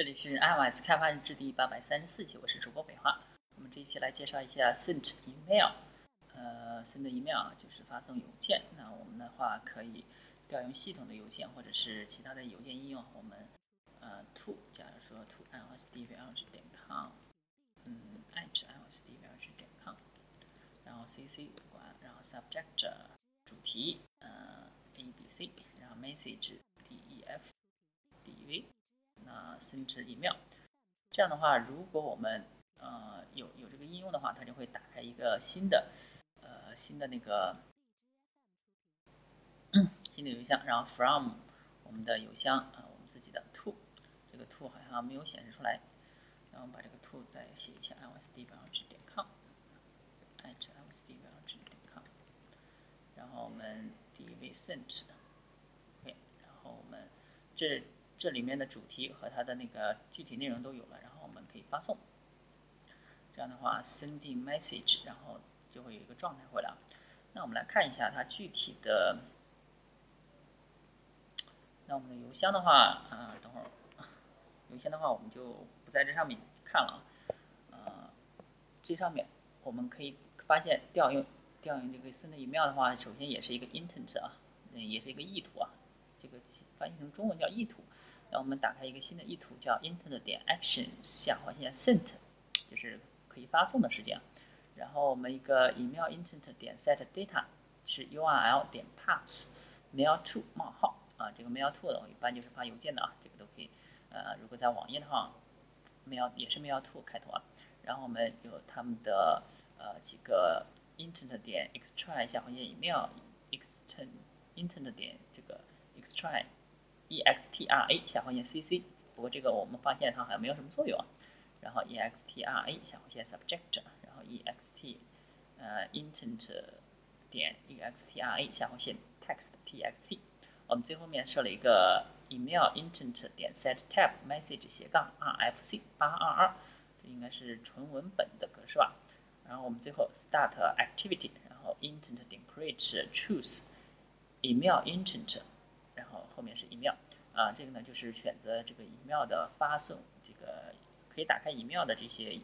这里是 iOS 开发日志第八百三十四期，我是主播北华。我们这一期来介绍一下 Send Email。呃，Send Email 就是发送邮件。那我们的话可以调用系统的邮件或者是其他的邮件应用。我们呃，to 假如说 to iOSDVLG 点 com，嗯，iOSDVLG 点 com，然后 CC 管，然后 Subject 主题，呃，ABC，然后 Message DEF DV。啊，生成 email，这样的话，如果我们呃有有这个应用的话，它就会打开一个新的呃新的那个嗯新的邮箱，然后 from 我们的邮箱啊，我们自己的 to 这个 to 好像没有显示出来，然后把这个 to 再写一下 lsdbg 点 com，at lsdbg 点 com，然后我们 dv sent，OK，然后我们这。这里面的主题和它的那个具体内容都有了，然后我们可以发送。这样的话，sending message，然后就会有一个状态回来。那我们来看一下它具体的。那我们的邮箱的话，啊，等会儿，邮箱的话我们就不在这上面看了。呃，最上面我们可以发现调用调用这个 send email 的话，首先也是一个 intent 啊，嗯，也是一个意图啊，这个翻译成中文叫意图。那我们打开一个新的意图，叫 intent 点 action 下划线 sent，就是可以发送的时间。然后我们一个 email intent 点 set data 是 URL 点 pass mail to 冒号啊，这个 mail to 的一般就是发邮件的啊，这个都可以。呃，如果在网页的话，mail 也是 mail to 开头啊。然后我们有他们的呃几个 intent 点 extra 下划线 email extend intent 点这个 extra。Extra 下划线 cc，不过这个我们发现它好像没有什么作用啊。然后 extra 下划线 subject，然后 ext 呃 intent 点 extra 下划线 text txt。我们最后面设了一个 email intent 点 set tab message 斜杠 rfc 八二二，这应该是纯文本的格式吧。然后我们最后 start activity，然后 intent 点 create choose email intent。后面是 email，啊，这个呢就是选择这个 email 的发送，这个可以打开 email 的这些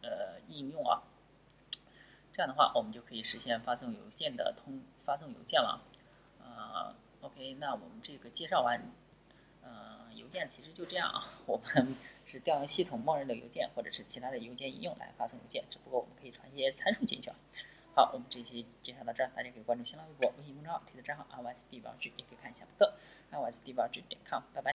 呃应用啊。这样的话，我们就可以实现发送邮件的通发送邮件了。啊，OK，那我们这个介绍完，呃，邮件其实就这样啊。我们是调用系统默认的邮件或者是其他的邮件应用来发送邮件，只不过我们可以传一些参数进去啊。好，我们这期介绍到这儿，大家可以关注新浪微博、微信公众号、推特账号 iOS 地标志，也可以看一下博客 iOS 地标志点 com，拜拜。